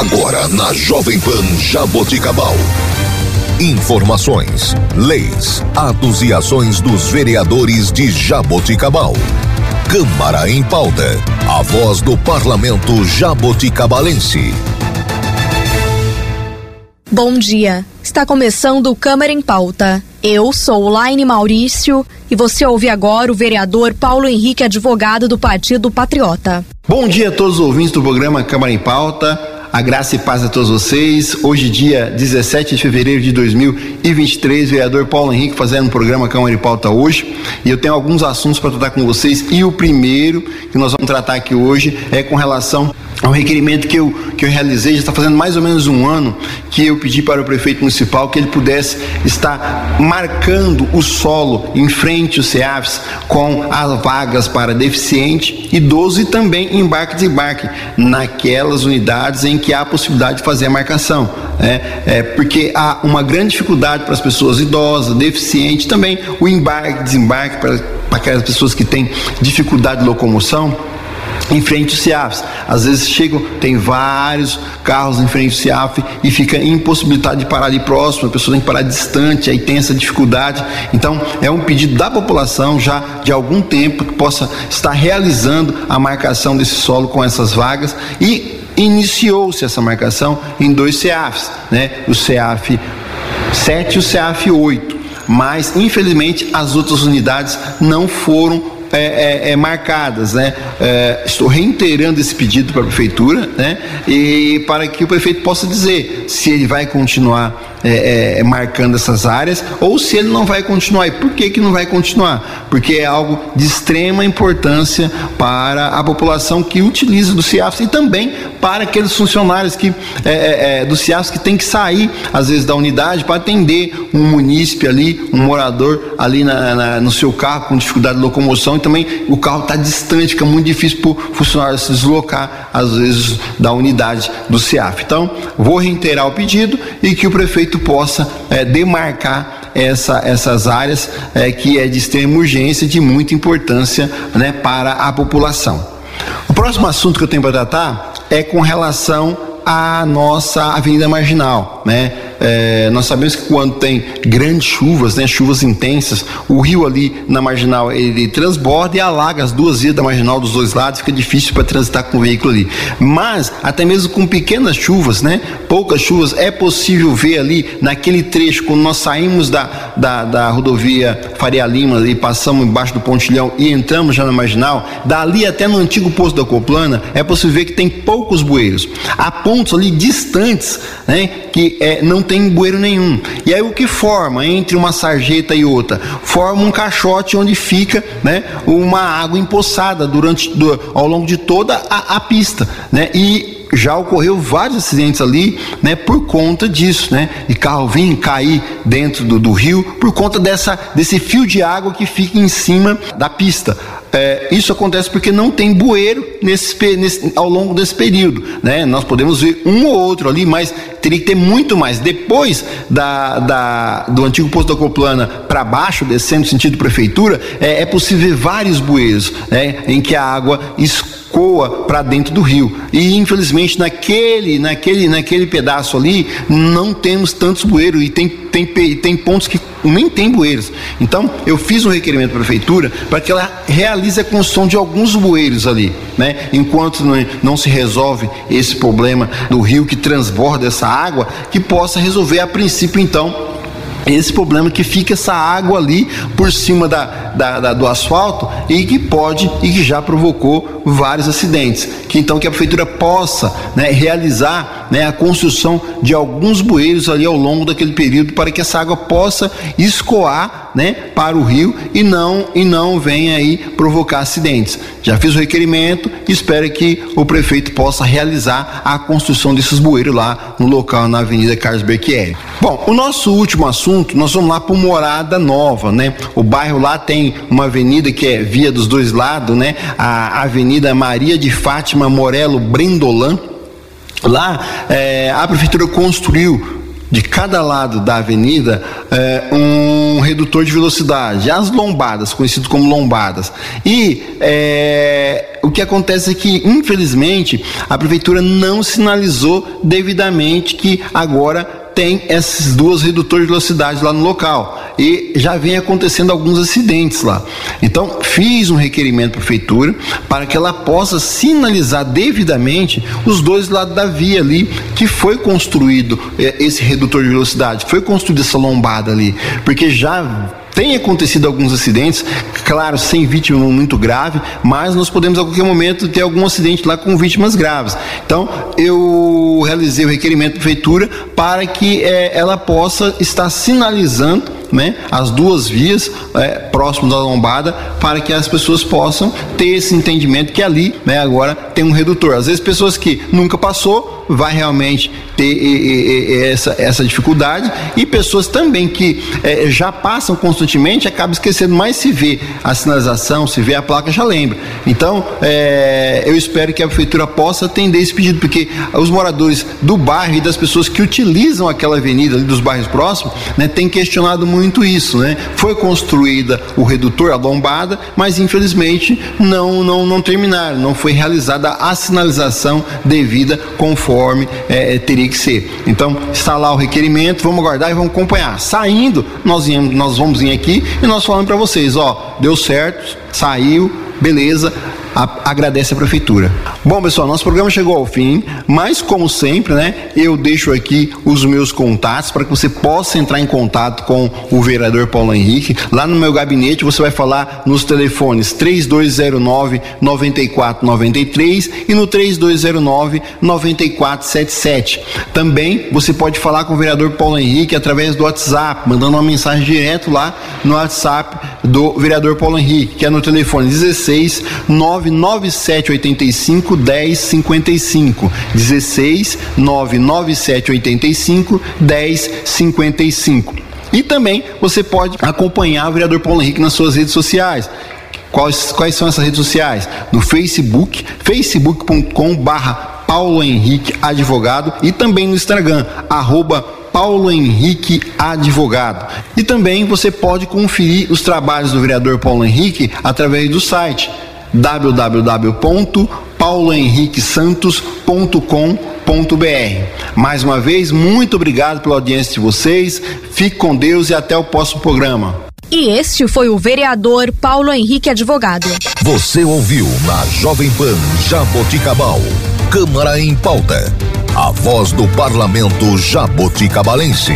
Agora na Jovem Pan Jaboticabal. Informações, leis, atos e ações dos vereadores de Jaboticabal. Câmara em pauta. A voz do parlamento jaboticabalense. Bom dia. Está começando o Câmara em Pauta. Eu sou Laine Maurício e você ouve agora o vereador Paulo Henrique, advogado do Partido Patriota. Bom dia a todos os ouvintes do programa Câmara em Pauta. A graça e paz a todos vocês. Hoje, dia 17 de fevereiro de 2023, vereador Paulo Henrique fazendo o programa Câmara em Pauta hoje. E eu tenho alguns assuntos para tratar com vocês. E o primeiro que nós vamos tratar aqui hoje é com relação é um requerimento que eu, que eu realizei, já está fazendo mais ou menos um ano, que eu pedi para o prefeito municipal que ele pudesse estar marcando o solo em frente aos CEAFs com as vagas para deficiente, idoso e também embarque e desembarque, naquelas unidades em que há a possibilidade de fazer a marcação. Né? É, porque há uma grande dificuldade para as pessoas idosas, deficientes, também o embarque e desembarque para, para aquelas pessoas que têm dificuldade de locomoção em frente ao CIAF. Às vezes chegam, tem vários carros em frente ao CIAF e fica impossibilitado de parar ali próximo, a pessoa tem que parar distante, aí tem essa dificuldade. Então, é um pedido da população já de algum tempo que possa estar realizando a marcação desse solo com essas vagas e iniciou-se essa marcação em dois CIAFs, né? O CIAF 7 e o CIAF 8. Mas, infelizmente, as outras unidades não foram é, é, é, marcadas, né? É, estou reiterando esse pedido para a prefeitura, né? E para que o prefeito possa dizer se ele vai continuar é, marcando essas áreas ou se ele não vai continuar. E por que, que não vai continuar? Porque é algo de extrema importância para a população que utiliza do CIAFs e também para aqueles funcionários que, do CIAFs que tem que sair, às vezes, da unidade para atender um munícipe ali, um morador ali na, na, no seu carro com dificuldade de locomoção também o carro está distante, fica muito difícil para o funcionário se deslocar, às vezes, da unidade do CIAF. Então, vou reiterar o pedido e que o prefeito prefeito possa é, demarcar essa, essas áreas é, que é de extrema urgência, de muita importância né, para a população. O próximo assunto que eu tenho para tratar é com relação à nossa Avenida Marginal, né? É, nós sabemos que quando tem grandes chuvas, né, chuvas intensas, o rio ali na marginal ele transborda e alaga as duas vias da marginal dos dois lados, fica difícil para transitar com o veículo ali. Mas até mesmo com pequenas chuvas, né, poucas chuvas, é possível ver ali naquele trecho quando nós saímos da, da, da rodovia Faria Lima ali, passamos embaixo do pontilhão e entramos já na marginal, dali até no antigo posto da Coplana, é possível ver que tem poucos bueiros. Há pontos ali distantes, né, que é, não tem bueiro nenhum. E aí o que forma entre uma sarjeta e outra? Forma um caixote onde fica né, uma água empoçada durante, do, ao longo de toda a, a pista. Né? E já ocorreu vários acidentes ali, né, por conta disso, né, de carro vir cair dentro do, do rio por conta dessa desse fio de água que fica em cima da pista. É, isso acontece porque não tem bueiro nesse, nesse, ao longo desse período. Né? Nós podemos ver um ou outro ali, mas teria que ter muito mais. Depois da, da do antigo posto da Coplana para baixo, descendo sentido prefeitura, é, é possível ver vários bueiros né? em que a água escoa para dentro do rio. E infelizmente naquele, naquele, naquele pedaço ali não temos tantos bueiros e tem, tem, tem pontos que nem tem bueiros. Então eu fiz um requerimento para a prefeitura para que ela realize a construção de alguns bueiros ali, né? Enquanto não, não se resolve esse problema do rio que transborda essa água, que possa resolver a princípio então esse problema que fica essa água ali por cima da, da, da, do asfalto e que pode e que já provocou vários acidentes. Que então que a prefeitura possa né, realizar né, a construção de alguns bueiros ali ao longo daquele período para que essa água possa escoar né, para o rio e não e não venha aí provocar acidentes. Já fiz o requerimento e espero que o prefeito possa realizar a construção desses bueiros lá no local na Avenida Carlos Berchieri. Bom, o nosso último assunto, nós vamos lá para Morada Nova, né? O bairro lá tem uma avenida que é via dos dois lados, né? A Avenida Maria de Fátima Morelo Brendolan. Lá é, a prefeitura construiu de cada lado da avenida é, um redutor de velocidade, as lombadas, conhecido como lombadas. E é, o que acontece é que, infelizmente, a prefeitura não sinalizou devidamente que agora tem esses duas redutores de velocidade lá no local e já vem acontecendo alguns acidentes lá. Então, fiz um requerimento à prefeitura para que ela possa sinalizar devidamente os dois lados da via ali que foi construído eh, esse redutor de velocidade, foi construída essa lombada ali, porque já tem acontecido alguns acidentes, claro, sem vítima muito grave, mas nós podemos a qualquer momento ter algum acidente lá com vítimas graves. Então, eu realizei o requerimento da prefeitura para que é, ela possa estar sinalizando né, as duas vias é, próximo da lombada para que as pessoas possam ter esse entendimento que ali né, agora tem um redutor. Às vezes pessoas que nunca passou vai realmente ter e, e, essa, essa dificuldade e pessoas também que é, já passam constantemente acabam esquecendo, mas se vê a sinalização, se vê a placa, já lembra. Então, é, eu espero que a prefeitura possa atender esse pedido, porque os moradores do bairro e das pessoas que utilizam aquela avenida ali dos bairros próximos, né, têm questionado muito isso, né? Foi construída o redutor, a lombada, mas infelizmente não, não, não terminaram, não foi realizada a sinalização devida conforme é, teria que ser. Então, está lá o requerimento, vamos aguardar e vamos acompanhar. Saindo, nós, nós vamos vir aqui e nós falamos para vocês, ó, deu certo, saiu, beleza, a, agradece a prefeitura. Bom, pessoal, nosso programa chegou ao fim, mas como sempre, né, eu deixo aqui os meus contatos para que você possa entrar em contato com o vereador Paulo Henrique. Lá no meu gabinete você vai falar nos telefones 3209 9493 e no 3209 9477. Também você pode falar com o vereador Paulo Henrique através do WhatsApp, mandando uma mensagem direto lá no WhatsApp do vereador Paulo Henrique, que é no telefone 16 9 99785 1055. 16 99785 1055. E também você pode acompanhar o vereador Paulo Henrique nas suas redes sociais. Quais, quais são essas redes sociais? No Facebook, facebook.com barra Paulo Henrique Advogado e também no Instagram, arroba Paulo Henrique Advogado. E também você pode conferir os trabalhos do vereador Paulo Henrique através do site www.paulohenriquesantos.com.br. Mais uma vez, muito obrigado pela audiência de vocês. Fique com Deus e até o próximo programa. E este foi o vereador Paulo Henrique Advogado. Você ouviu na Jovem Pan Jaboticabal. Câmara em pauta. A voz do parlamento jaboticabalense.